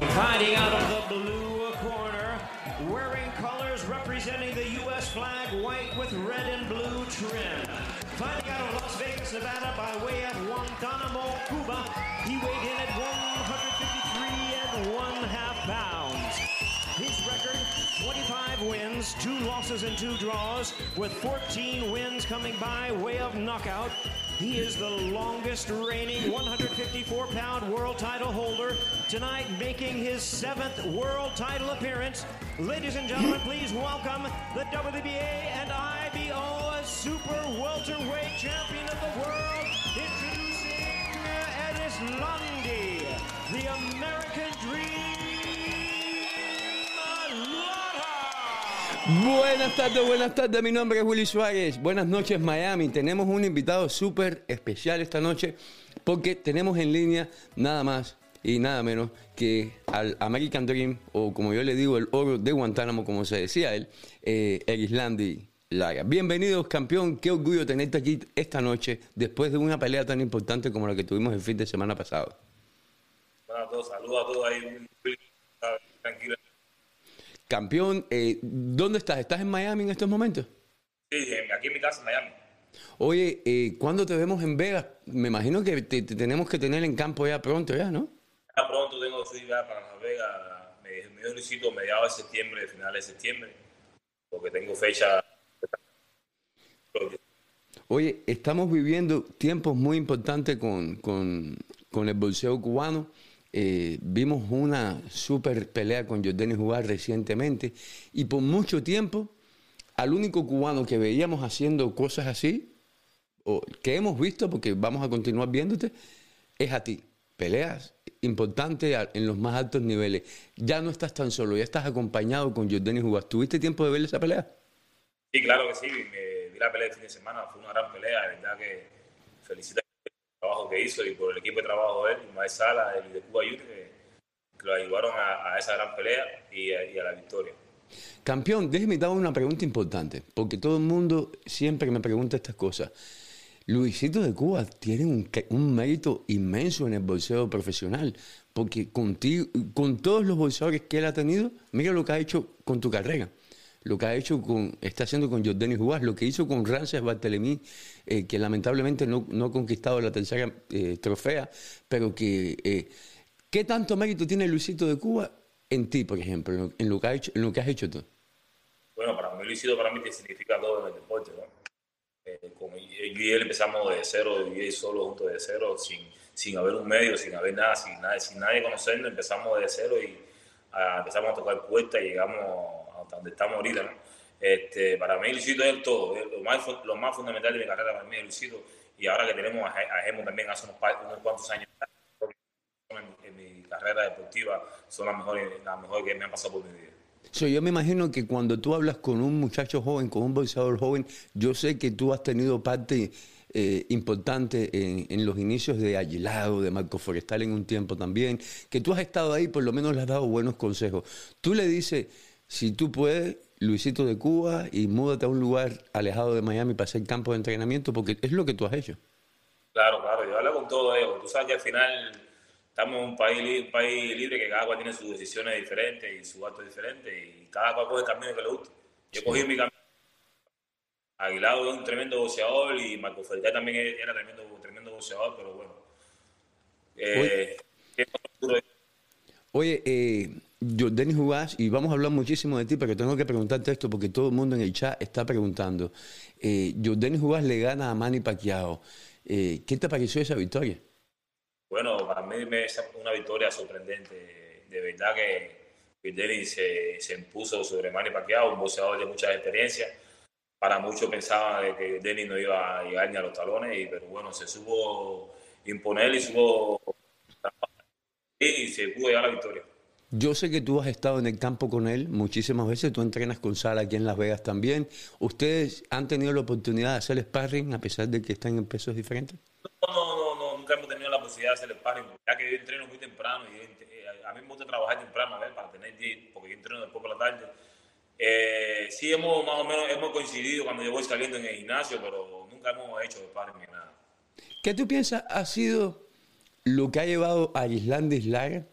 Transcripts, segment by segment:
Fighting out of the blue corner, wearing colors representing the U.S. flag, white with red and blue trim. Fighting out of Las Vegas, Nevada, by way of Guantanamo, Cuba, he weighed in at 153 and one half pounds. His record, 25 wins, two losses and two draws, with 14 wins coming by way of knockout. He is the longest reigning 154-pound world title holder, tonight making his seventh world title appearance. Ladies and gentlemen, please welcome the WBA and IBO Super Welterweight Champion of the world, introducing Edis Lundy, Buenas tardes, buenas tardes. Mi nombre es Willy Suárez. Buenas noches, Miami. Tenemos un invitado súper especial esta noche porque tenemos en línea nada más y nada menos que al American Dream, o como yo le digo, el oro de Guantánamo, como se decía él, eh, el Islandi Lara. Bienvenidos, campeón. Qué orgullo tenerte aquí esta noche después de una pelea tan importante como la que tuvimos el fin de semana pasado. Bueno, a todos, saludos a todos ahí. Tranquilo. Campeón, eh, ¿dónde estás? ¿Estás en Miami en estos momentos? Sí, aquí en mi casa, en Miami. Oye, eh, ¿cuándo te vemos en Vegas? Me imagino que te, te tenemos que tener en campo ya pronto, ya, ¿no? Ya pronto tengo que ir para Las Vegas. Me, me dio Luisito mediados de septiembre, finales de septiembre, porque tengo fecha. Oye, estamos viviendo tiempos muy importantes con, con- con el boxeo cubano. Eh, vimos una super pelea con Jordani Jugar recientemente y por mucho tiempo al único cubano que veíamos haciendo cosas así, o que hemos visto, porque vamos a continuar viéndote, es a ti. Peleas importantes en los más altos niveles. Ya no estás tan solo, ya estás acompañado con Jordani Jugar. ¿Tuviste tiempo de ver esa pelea? Sí, claro que sí. Me vi la pelea el fin de semana. Fue una gran pelea. De verdad que felicito trabajo que hizo y por el equipo de trabajo de él, Ismael Sala y de Cuba Junior, que, que lo ayudaron a, a esa gran pelea y a, y a la victoria. Campeón, déjeme dar una pregunta importante, porque todo el mundo siempre me pregunta estas cosas. Luisito de Cuba tiene un, un mérito inmenso en el boxeo profesional, porque contigo, con todos los boxeadores que él ha tenido, mira lo que ha hecho con tu carrera, lo que ha hecho con, está haciendo con Jordani Juárez, lo que hizo con Rances Bartelemí, eh, que lamentablemente no, no ha conquistado la tercera eh, trofea, pero que eh, ¿qué tanto mérito tiene Luisito de Cuba en ti, por ejemplo, en lo, que, ha hecho, en lo que has hecho tú? Bueno, para mí Luisito para mí significa todo en el deporte, ¿no? Eh, como yo y él empezamos de cero, y él solo juntos de cero, sin, sin haber un medio, sin haber nada, sin, nada, sin nadie conocernos, empezamos de cero y ah, empezamos a tocar puertas y llegamos donde estamos ahorita, ¿no? Este, para mí Luisito es todo, es lo más, lo más fundamental de mi carrera para mí es Luisito y ahora que tenemos a, a Gemo también hace unos, unos cuantos años en, en mi carrera deportiva son las mejores, las mejores que me han pasado por mi vida. So, yo me imagino que cuando tú hablas con un muchacho joven, con un boxeador joven, yo sé que tú has tenido parte eh, importante en, en los inicios de Aguilado, de Marco Forestal en un tiempo también, que tú has estado ahí, por lo menos le has dado buenos consejos. Tú le dices, si tú puedes, Luisito de Cuba, y múdate a un lugar alejado de Miami para hacer campo de entrenamiento, porque es lo que tú has hecho. Claro, claro, yo hablo con todo ellos. Tú sabes que al final estamos en un país, un país libre que cada cual tiene sus decisiones diferentes y sus actos diferentes y cada cual coge el camino que le gusta. Yo cogí mi camino. Aguilado es un tremendo boxeador y Marco Felipe también era tremendo, tremendo boxeador, pero bueno. Eh, ¿qué futuro hay? Oye, eh, Jordani Jugás, y vamos a hablar muchísimo de ti, pero tengo que preguntarte esto porque todo el mundo en el chat está preguntando. Eh, Jordani Jugás le gana a Manny Pacquiao. Eh, ¿Qué te pareció esa victoria? Bueno, para mí es una victoria sorprendente. De verdad que Dennis se, se impuso sobre Manny Pacquiao, un boxeador de mucha experiencia. Para muchos pensaban que Dennis no iba a llegar ni a los talones, y, pero bueno, se supo imponer y supo y se pudo llegar a la victoria. Yo sé que tú has estado en el campo con él muchísimas veces, tú entrenas con Sara aquí en Las Vegas también. ¿Ustedes han tenido la oportunidad de hacer sparring a pesar de que están en pesos diferentes? No, no, no, no, nunca hemos tenido la posibilidad de hacer el sparring, ya que yo entreno muy temprano y eh, a mí me gusta trabajar temprano, a ver, para tener día, porque yo entreno después por la tarde. Eh, sí hemos más o menos hemos coincidido cuando yo voy saliendo en el gimnasio, pero nunca hemos hecho sparring ni nada. ¿Qué tú piensas ha sido lo que ha llevado a Islandis Lara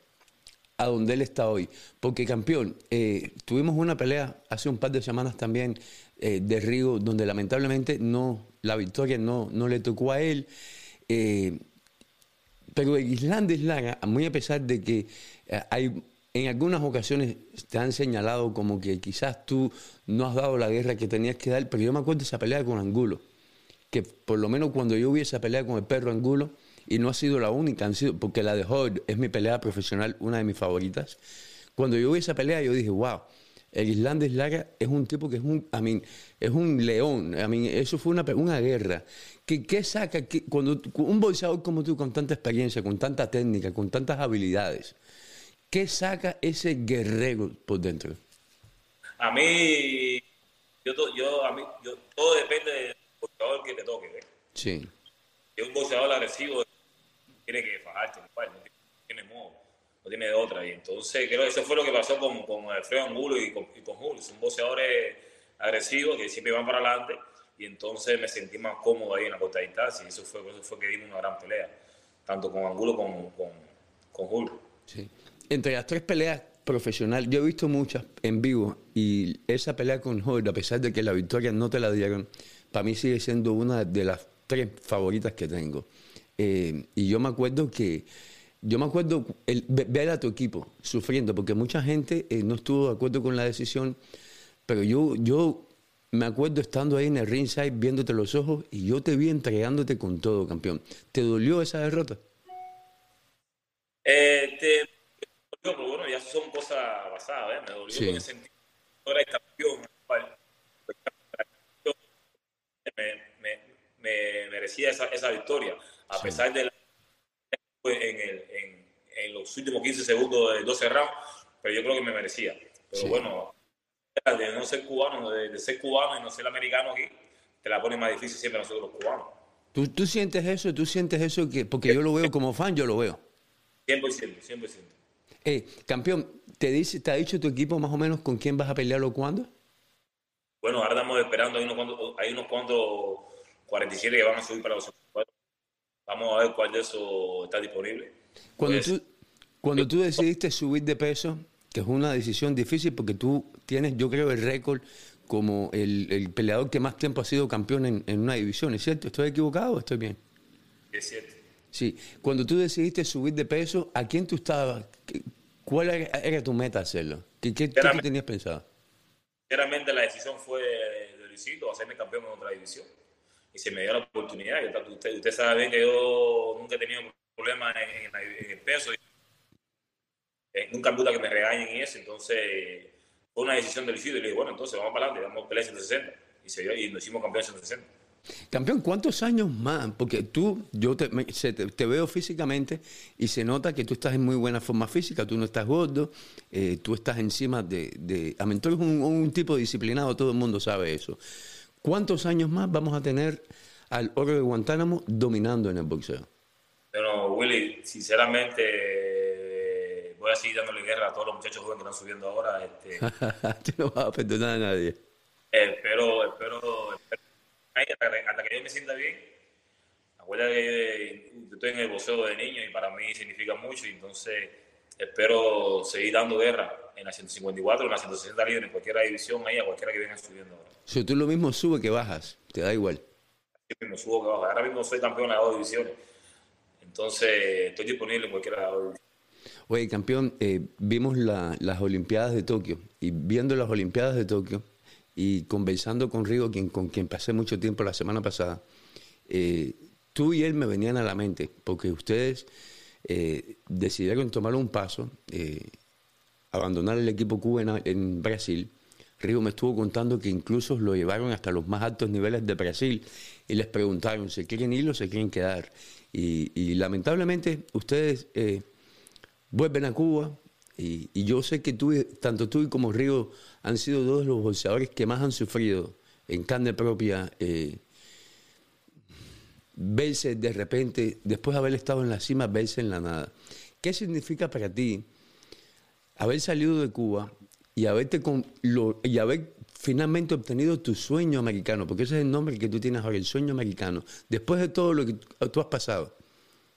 a donde él está hoy. Porque campeón, eh, tuvimos una pelea hace un par de semanas también eh, de Río, donde lamentablemente no, la victoria no, no le tocó a él. Eh, pero Islandes Lara, muy a pesar de que hay en algunas ocasiones te han señalado como que quizás tú no has dado la guerra que tenías que dar, pero yo me acuerdo de esa pelea con Angulo, que por lo menos cuando yo vi esa pelea con el perro Angulo, y no ha sido la única, han sido, porque la de Hoyd es mi pelea profesional, una de mis favoritas. Cuando yo vi esa pelea, yo dije, wow, el Islandés Lara es un tipo que es un, I es un león. I eso fue una, una guerra. ¿Qué, qué saca? cuando un boxeador como tú, con tanta experiencia, con tanta técnica, con tantas habilidades, ¿qué saca ese guerrero por dentro? A mí, yo, yo, a mí, yo todo depende del boxeador que te toque. ¿eh? Sí. Es un boxeador agresivo tiene que fajarte, no tiene modo, no tiene de otra. Y entonces creo que eso fue lo que pasó con, con Alfredo Angulo y con, y con Julio. Son boxeadores agresivos que siempre van para adelante y entonces me sentí más cómodo ahí en la corta distancia y eso fue, eso fue que dimos una gran pelea, tanto con Angulo como con, con Julio. Sí. Entre las tres peleas profesionales, yo he visto muchas en vivo y esa pelea con Julio, a pesar de que la victoria no te la dieron, para mí sigue siendo una de las tres favoritas que tengo. Eh, y yo me acuerdo que, yo me acuerdo el, ver a tu equipo sufriendo, porque mucha gente eh, no estuvo de acuerdo con la decisión, pero yo, yo me acuerdo estando ahí en el ringside, viéndote los ojos, y yo te vi entregándote con todo, campeón. ¿Te dolió esa derrota? Eh, te dolió, pero bueno, ya son cosas basadas, ¿eh? Me dolió en el sentido ahora campeón, me, me, me merecía esa, esa victoria a pesar de la, en, el, en, en, los últimos 15 segundos de 12 rounds, pero yo creo que me merecía. Pero bueno, de no ser cubano, de, ser cubano y no ser americano aquí, te la pone más difícil siempre nosotros los cubanos. ¿Tú, ¿Tú, sientes eso? ¿Tú sientes eso? que Porque yo lo veo como fan, yo lo veo. 100%, 100%. Eh, campeón, ¿te, dice, ¿te ha dicho tu equipo más o menos con quién vas a pelear o cuándo? Bueno, ahora estamos esperando, hay unos cuantos, hay unos cuantos 47 que van a subir para los Vamos a ver cuál de esos está disponible. Cuando, pues, tú, cuando tú decidiste subir de peso, que es una decisión difícil porque tú tienes, yo creo, el récord como el, peleador que más tiempo ha sido campeón en, una división, ¿es cierto? ¿Estoy equivocado o estoy bien? Es cierto. Sí, cuando tú decidiste subir de peso, ¿a quién tú estabas? ¿Cuál era, tu meta hacerlo? ¿Qué, qué, tenías pensado? Sinceramente la decisión fue de Luisito, hacerme campeón en otra división y se me dio la oportunidad. Usted, sabe bien que yo nunca he tenido problemas en, el peso. Eh, nunca gusta que me regañen y eso. Entonces, fue una decisión del y le dije, bueno, entonces vamos para adelante, vamos a pelear 160. Y, se dio, y nos hicimos campeón 160. Campeón, ¿cuántos años más? Porque tú, yo te, te, veo físicamente y se nota que tú estás en muy buena forma física, tú no estás gordo, eh, tú estás encima de... de Amentor es un, un, tipo disciplinado, todo el mundo sabe eso. ¿Cuántos años más vamos a tener al oro de Guantánamo dominando en el boxeo? Bueno, Willy, sinceramente voy a seguir dándole guerra a todos los muchachos jóvenes que están subiendo ahora. Este, Tú no vas a perdonar a nadie. Espero, espero, espero hasta que yo me sienta bien. Acuérdate que estoy en el boxeo de niño y para mí significa mucho y entonces espero seguir dando guerra en la 154, en la 160 libras, en cualquier división ahí, a cualquiera que venga subiendo ahora. Si tú lo mismo sube que bajas, te da igual. Yo mismo subo que bajo. Ahora mismo soy campeón de las dos divisiones. Entonces, estoy disponible en cualquiera de las dos divisiones. Oye, campeón, eh, vimos las Olimpiadas de Tokio y viendo las Olimpiadas de Tokio y conversando con Rigo, quien, con quien pasé mucho tiempo la semana pasada, eh, tú y él me venían a la mente porque ustedes eh, decidieron tomar un paso, abandonar el equipo Cuba en Brasil Río me estuvo contando que incluso lo llevaron hasta los más altos niveles de Brasil y les preguntaron, ¿se quieren ir o se quieren quedar? Y, lamentablemente ustedes eh, vuelven a Cuba y, yo sé que tanto tú como Río han sido dos de los boxeadores que más han sufrido en carne propia. Eh, verse de repente, después de haber estado en la cima, verse en la nada. ¿Qué significa para ti haber salido de Cuba y haberte con y haber finalmente obtenido tu sueño americano, porque ese es el nombre que tú tienes ahora, el sueño americano, después de todo lo que tú has pasado.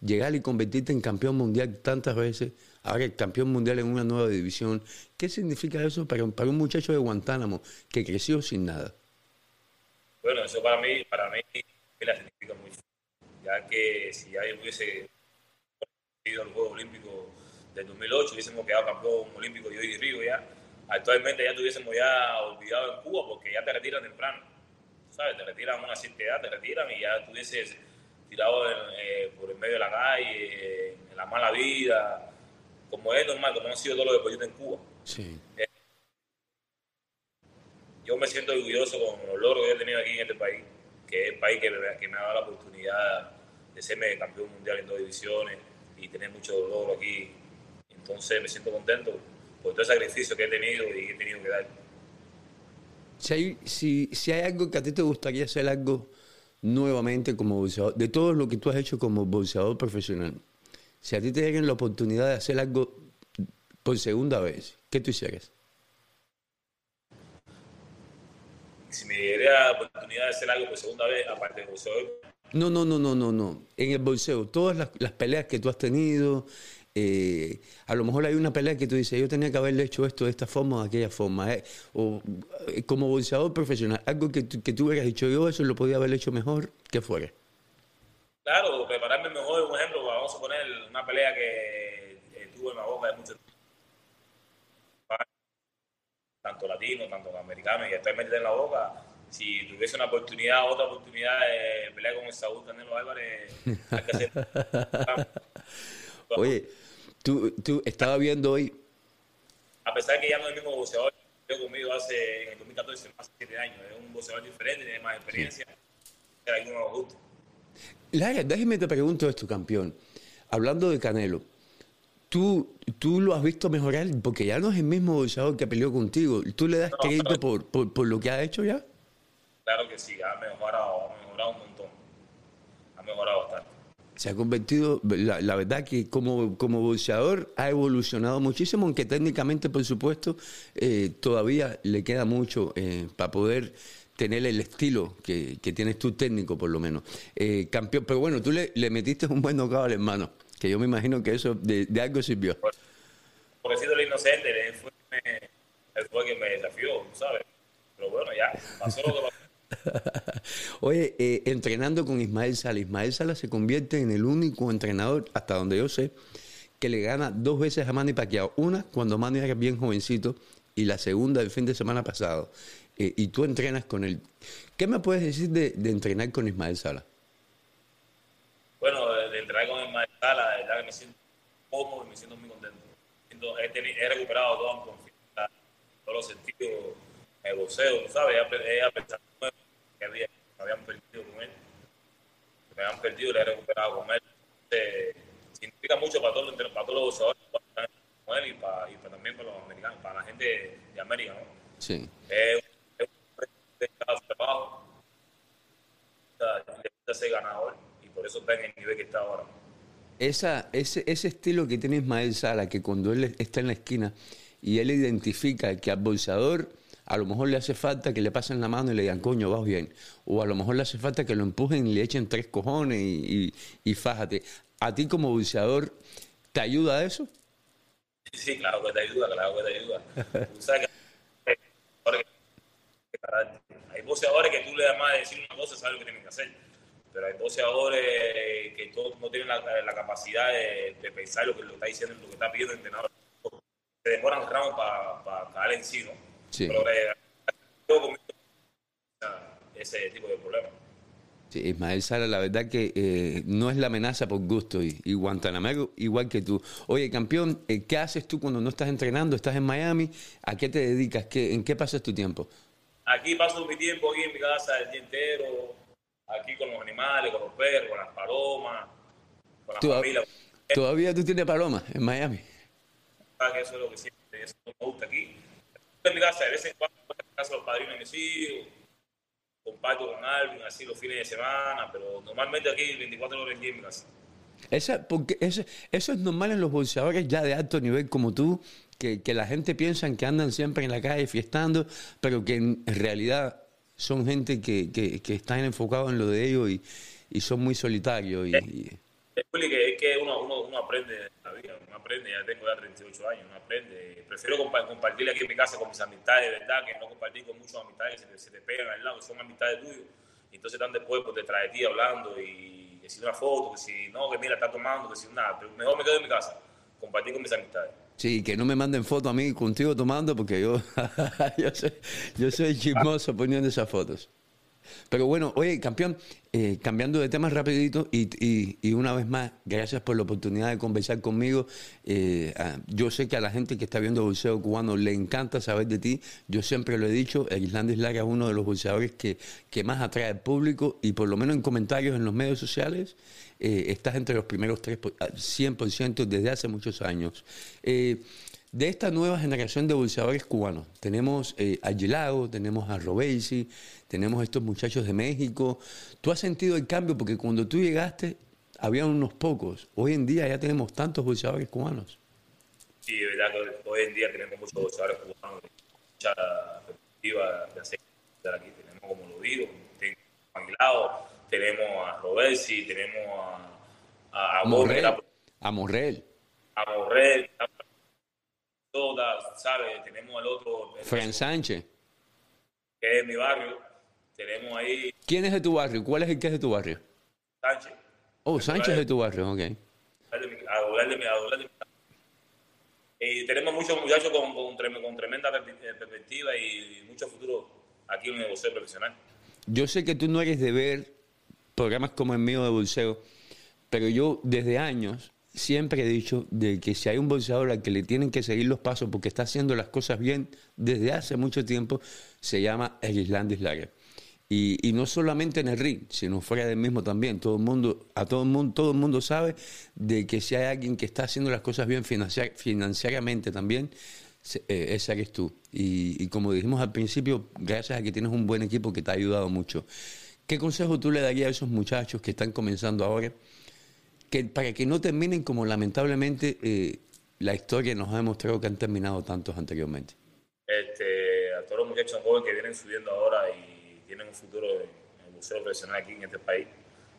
llegar y convertirte en campeón mundial tantas veces, ahora el campeón mundial en una nueva división. ¿Qué significa eso para, para un muchacho de Guantánamo que creció sin nada? Bueno, eso para mí, para mí la significa ya que si ya hubiese ido al Juego Olímpico del 2008, hubiésemos quedado campeón olímpico y Río ya, actualmente ya tuviésemos ya olvidado en Cuba porque ya te retiran temprano, ¿sabes? Te retiran una cierta edad, te retiran y ya estuvieses tirado eh, por el medio de la calle, en la mala vida, como es normal, como han sido todos los deportistas en Cuba. Sí. Eh, yo me siento orgulloso con los logros que he tenido aquí en este país, que es el país que que me ha dado la oportunidad de serme campeón mundial en dos divisiones y tener muchos logros aquí. Entonces me siento contento por todo el sacrificio que he tenido y he tenido que dar. Si hay, si, si hay algo que a ti te gustaría hacer algo nuevamente como boxeador, de todo lo que tú has hecho como boxeador profesional, si a ti te dieran la oportunidad de hacer algo por segunda vez, ¿qué tú hicieras? Si me diera la oportunidad de hacer algo por segunda vez, aparte de boxeador. No, no, no, no, no, no. En el boxeo, todas las, las peleas que tú has tenido, eh, a lo mejor hay una pelea que tú dices, yo tenía que haberle hecho esto de esta forma o de aquella forma. eh, o eh, como boxeador profesional, algo que, que tú hubieras dicho yo, eso lo podía haber hecho mejor, que fuera. Claro, prepararme mejor, un ejemplo, vamos a poner una pelea que tuve en la boca de muchos tanto latinos, tanto americanos y actualmente en la boca. Si tuviese una oportunidad, otra oportunidad de pelear con el Saúl Canelo Álvarez, hay que hacer. Oye, tú, tú estaba viendo hoy, A pesar de que ya no es el mismo boxeador que conmigo hace en el 2014, más de 7 años, es un boxeador diferente, tiene más experiencia, pero hay unos gustos. Lara, déjeme te pregunto esto, campeón. Hablando de Canelo, ¿tú, tú lo has visto mejorar porque ya no es el mismo boxeador que peleó contigo. ¿Tú le das No, crédito por, por, por lo que ha hecho ya? Claro que sí, ha mejorado, ha mejorado un montón. Ha mejorado bastante. Se ha convertido, la, la verdad que como, como boxeador ha evolucionado muchísimo, aunque técnicamente, por supuesto, eh, todavía le queda mucho eh, para poder tener el estilo que, que tienes tú técnico, por lo menos. Eh, campeón, pero bueno, tú le, le metiste un buen knockout al hermano, que yo me imagino que eso de, de algo sirvió. Por decirlo lo inocente, él fue, él fue quien me desafió, ¿sabes? Pero bueno, ya, pasó lo que pasó. Oye, eh, entrenando con Ismael Sala, Ismael Sala se convierte en el único entrenador, hasta donde yo sé, que le gana dos veces a Manny Pacquiao. Una cuando Manny era bien jovencito y la segunda el fin de semana pasado. Eh, y tú entrenas con él. ¿Qué me puedes decir de, de entrenar con Ismael Sala? Bueno, de, entrar con el maestro, la verdad que me siento cómodo y me siento muy contento. Siento- he, teni- he recuperado toda mi confianza, todos los sentidos, el boxeo, sabes, he, apre- he aprendido que había, me habían perdido con él. Que me habían perdido, le he recuperado con él. Entonces, significa mucho para todos para todos los boxeadores, para con él y, para, y para también para los americanos, para la gente de América, ¿no? Sí. Es es un trabajo, le gusta ser ganador y por eso está en el nivel que está ahora. Esa, ese, ese estilo que tiene Ismael Sala, que cuando él está en la esquina y él identifica que al bolsador a lo mejor le hace falta que le pasen la mano y le digan, coño, vas bien. O a lo mejor le hace falta que lo empujen y le echen tres cojones y, y, fájate. ¿A ti como bolseador te ayuda eso? Sí, claro que te ayuda, claro que te ayuda. Hay boxeadores que tú le das más de decir una cosa, sabes lo que tienen que hacer. Pero hay boxeadores que todos no tienen la, la capacidad de, de pensar lo que lo está diciendo, lo que está pidiendo el entrenador. Se demoran round para caer en sí, ¿no? Sí. Pero eh, yo ese tipo de problemas. Sí, Ismael Sala, la verdad que eh, no es la amenaza por gusto y, y Guantanamero igual que tú. Oye, campeón, eh, ¿qué haces tú cuando no estás entrenando? ¿Estás en Miami? ¿A qué te dedicas? ¿Qué, ¿En qué pasas tu tiempo? Aquí paso mi tiempo aquí en mi casa el día entero, aquí con los animales, con los perros, con las palomas, con la Tú- familia. ¿Todavía tú tienes palomas en Miami? Ah, que eso es lo que siempre eso me gusta aquí. En mi casa, de vez en cuando, en casa los padrinos de mis hijos, comparto con alguien así los fines de semana, pero normalmente aquí 24 horas aquí en mi casa. Esa, porque eso, eso es normal en los boxeadores ya de alto nivel como tú, que, que la gente piensa que andan siempre en la calle fiestando, pero que en realidad son gente que, que, están enfocados en lo de ellos y, y son muy solitarios. Y, y- es que uno, uno, uno aprende la vida, uno aprende, ya tengo ya 38 años, uno aprende. Prefiero compartir aquí en mi casa con mis amistades, ¿verdad? Que no compartir con muchos amistades que se te, pegan al lado, son amistades tuyas. Entonces están después pues, detrás de ti hablando y que si una foto, que si no, que mira, está tomando, que si nada. Pero mejor me quedo en mi casa, compartir con mis amistades. Sí, que no me manden fotos a mí contigo tomando porque yo, yo, soy, yo soy chismoso poniendo esas fotos. Pero bueno, oye, campeón, eh, cambiando de tema rapidito y, una vez más, gracias por la oportunidad de conversar conmigo. Eh, yo sé que a la gente que está viendo boxeo cubano le encanta saber de ti. Yo siempre lo he dicho, el Islandis Lara es uno de los boxeadores que, que más atrae al público y por lo menos en comentarios en los medios sociales eh, estás entre los primeros tres, 100% desde hace muchos años de esta nueva generación de boxeadores cubanos. Tenemos eh, a Gilao, tenemos a Robesi, tenemos a estos muchachos de México. ¿Tú has sentido el cambio? Porque cuando tú llegaste había unos pocos. Hoy en día ya tenemos tantos boxeadores cubanos. Sí, es verdad que hoy en día tenemos muchos boxeadores cubanos, mucha perspectiva de hacer aquí. Tenemos, como lo digo, a Gilao, tenemos a Robesi, tenemos a, a, Morrell. A Morrell. A Morrell todas, ¿sabes? Tenemos al otro. Fran Sánchez. Que es mi barrio. Tenemos ahí. ¿Quién es de tu barrio? ¿Cuál es el que es de tu barrio? Sánchez. Oh, Sánchez es de tu barrio, ok. Y tenemos muchos muchachos con, con, tremenda eh, perspectiva y mucho futuro aquí en el negocio profesional. Yo sé que tú no eres de ver programas como el mío de bolseo, pero yo desde años siempre he dicho de que si hay un boxeador al que le tienen que seguir los pasos porque está haciendo las cosas bien desde hace mucho tiempo, se llama el Islandis Lager. Y, no solamente en el ring, sino fuera del mismo también. Todo el mundo, a todo mundo, todo el mundo sabe de que si hay alguien que está haciendo las cosas bien financieramente también, eh, ese eres tú. Y, y, como dijimos al principio, gracias a que tienes un buen equipo que te ha ayudado mucho. ¿Qué consejo tú le darías a esos muchachos que están comenzando ahora? Que para que no terminen como lamentablemente eh, la historia nos ha demostrado que han terminado tantos anteriormente. Este, a todos los muchachos jóvenes que vienen subiendo ahora y tienen un futuro en el museo profesional aquí en este país.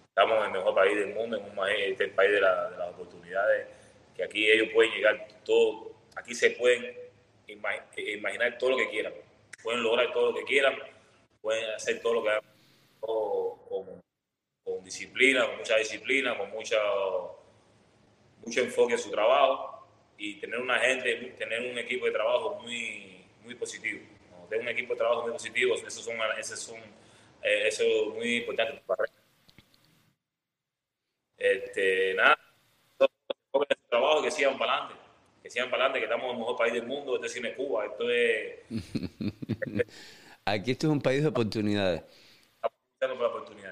Estamos en el mejor país del mundo, en un, este el país de, las oportunidades, que aquí ellos pueden llegar todo, aquí se pueden imaginar todo lo que quieran, pueden lograr todo lo que quieran, pueden hacer todo lo que hagan con disciplina, con mucha disciplina, con mucha, mucho enfoque en su trabajo y tener una gente, tener un equipo de trabajo muy, muy positivo. Tener un equipo de trabajo muy positivo, eso, son, eso, son, eh, eso es muy importante para este, nada, el trabajo que sigan para adelante, que sigan para adelante, que estamos en el mejor país del mundo, este es Cuba, esto es... Aquí esto es un país de oportunidades. Estamos por oportunidades.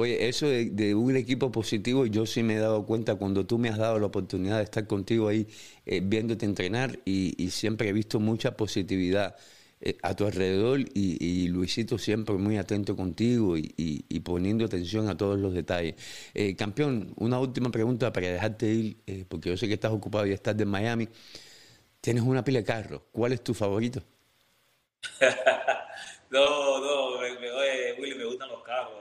Oye, eso de, un equipo positivo, yo sí me he dado cuenta cuando tú me has dado la oportunidad de estar contigo ahí eh, viéndote entrenar y, siempre he visto mucha positividad eh, a tu alrededor y, Luisito siempre muy atento contigo y, poniendo atención a todos los detalles. Eh, campeón, una última pregunta para dejarte ir, porque yo sé que estás ocupado y estás de Miami. Tienes una pila de carros, ¿cuál es tu favorito? no, no, Willy, me gustan los carros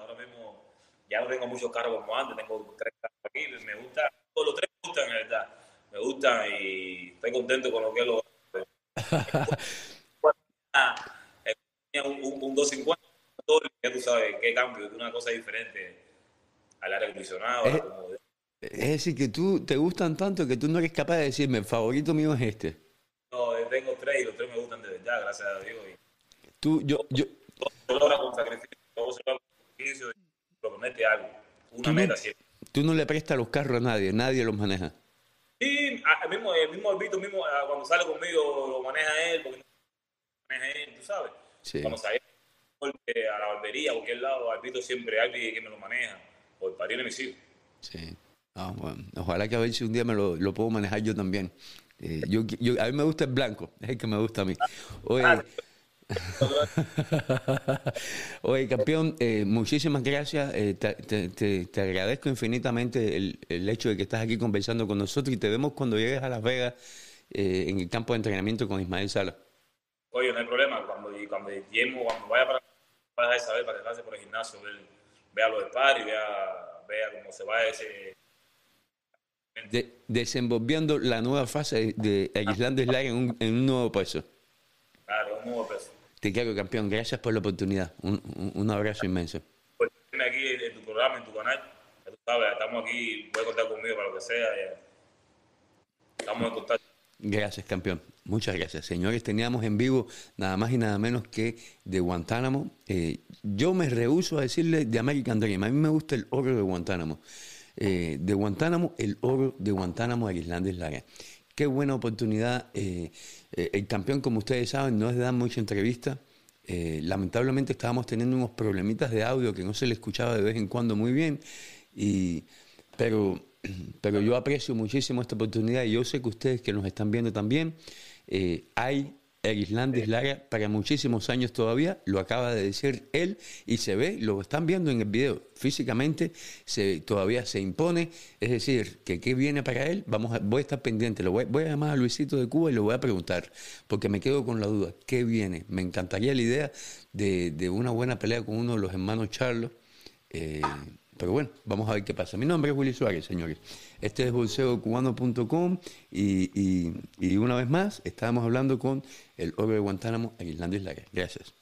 ya no tengo muchos carros como antes, tengo tres carros aquí, me gusta, todos los tres me gustan, en verdad, me gustan y estoy contento con lo que lo un, un, un 250, ya tú sabes qué cambio, es una cosa diferente al aire acondicionado. Es, es decir, que tú te gustan tanto que tú no eres capaz de decirme, el favorito mío es este. No, tengo tres y los tres me gustan de verdad, gracias a Dios. Tú, yo, yo... Todo con sacrificio, promete algo, una meta siempre. Tú no le prestas los carros a nadie, nadie los maneja. Sí, el mismo, el mismo Albito, mismo, cuando sale conmigo lo maneja él, porque no maneja él, tú sabes. Sí. Cuando sale a la barbería, a cualquier lado, Albito siempre hay alguien que me lo maneja, o el pariente de mis hijos. Sí. Ah, bueno. Ojalá que a ver si un día me lo, lo puedo manejar yo también. Eh, yo, yo, a mí me gusta el blanco, es el que me gusta a mí. Oye, ah, Oye, campeón, eh, muchísimas gracias. Eh, te, agradezco infinitamente el, hecho de que estás aquí conversando con nosotros y te vemos cuando llegues a Las Vegas eh, en el campo de entrenamiento con Ismael Sala. Oye, no hay problema. Cuando, cuando lleguemos, cuando vaya para, para saber, para que pase por el gimnasio, vea lo de par y vea, vea cómo se va ese, desenvolviendo la nueva fase de, de Islandia en un, en un nuevo peso. Claro, un nuevo peso. Te quiero, campeón. Gracias por la oportunidad. Un, un, abrazo inmenso. Pues aquí en tu programa, en tu canal. tú sabes, estamos aquí. Puedes contar conmigo para lo que sea. Estamos en contacto. Gracias, campeón. Muchas gracias. Señores, teníamos en vivo nada más y nada menos que de Guantánamo. Eh, yo me rehuso a decirle de American Dream. A mí me gusta el oro de Guantánamo. Eh, de Guantánamo, el oro de Guantánamo a Islandia Lara. Qué buena oportunidad. Eh, el campeón, como ustedes saben, no es de dar mucha entrevista. lamentablemente estábamos teniendo unos problemitas de audio que no se le escuchaba de vez en cuando muy bien. Y, pero pero yo aprecio muchísimo esta oportunidad y yo sé que ustedes que nos están viendo también, eh, hay el Islandis Lara para muchísimos años todavía, lo acaba de decir él y se ve, lo están viendo en el video, físicamente se, todavía se impone, es decir, que qué viene para él, vamos a, voy a estar pendiente, lo voy, voy, a llamar a Luisito de Cuba y lo voy a preguntar, porque me quedo con la duda, ¿qué viene? Me encantaría la idea de, de una buena pelea con uno de los hermanos Charlos. Eh, pero bueno, vamos a ver qué pasa. Mi nombre es Willy Suárez, señores. Este es bolseocubano.com y, y, una vez más estábamos hablando con el oro de Guantánamo en Islandia Isla. Gracias.